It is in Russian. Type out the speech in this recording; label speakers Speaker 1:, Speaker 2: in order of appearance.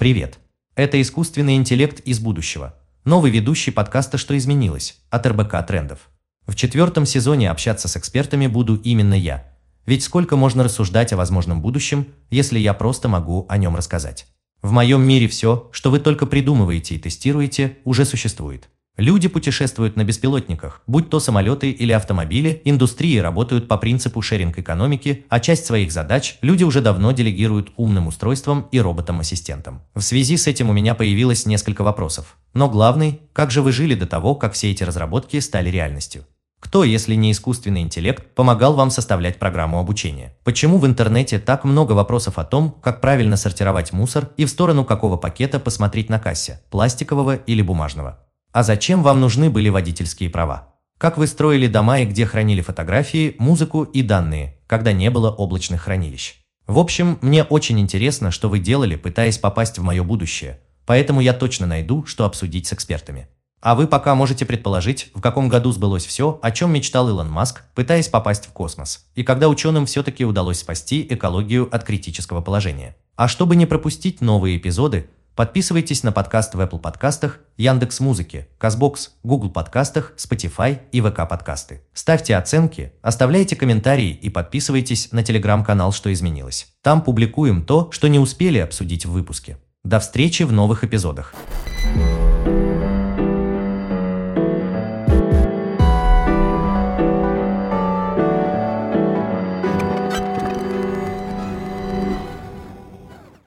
Speaker 1: Привет. Это искусственный интеллект из будущего. Новый ведущий подкаста «Что изменилось» от РБК Трендов. В четвертом сезоне общаться с экспертами буду именно я. Ведь сколько можно рассуждать о возможном будущем, если я просто могу о нем рассказать. В моем мире все, что вы только придумываете и тестируете, уже существует. Люди путешествуют на беспилотниках, будь то самолеты или автомобили, индустрии работают по принципу шеринг-экономики, а часть своих задач люди уже давно делегируют умным устройствам и роботам-ассистентам. В связи с этим у меня появилось несколько вопросов. Но главный, как же вы жили до того, как все эти разработки стали реальностью? Кто, если не искусственный интеллект, помогал вам составлять программу обучения? Почему в интернете так много вопросов о том, как правильно сортировать мусор и в сторону какого пакета посмотреть на кассе, пластикового или бумажного? А зачем вам нужны были водительские права? Как вы строили дома и где хранили фотографии, музыку и данные, когда не было облачных хранилищ? В общем, мне очень интересно, что вы делали, пытаясь попасть в мое будущее, поэтому я точно найду, что обсудить с экспертами. А вы пока можете предположить, в каком году сбылось все, о чем мечтал Илон Маск, пытаясь попасть в космос, и когда ученым все-таки удалось спасти экологию от критического положения. А чтобы не пропустить новые эпизоды, Подписывайтесь на подкаст в Apple подкастах, Яндекс Музыке, Казбокс, Google подкастах, Spotify и ВК подкасты. Ставьте оценки, оставляйте комментарии и подписывайтесь на телеграм-канал «Что изменилось». Там публикуем то, что не успели обсудить в выпуске. До встречи в новых эпизодах.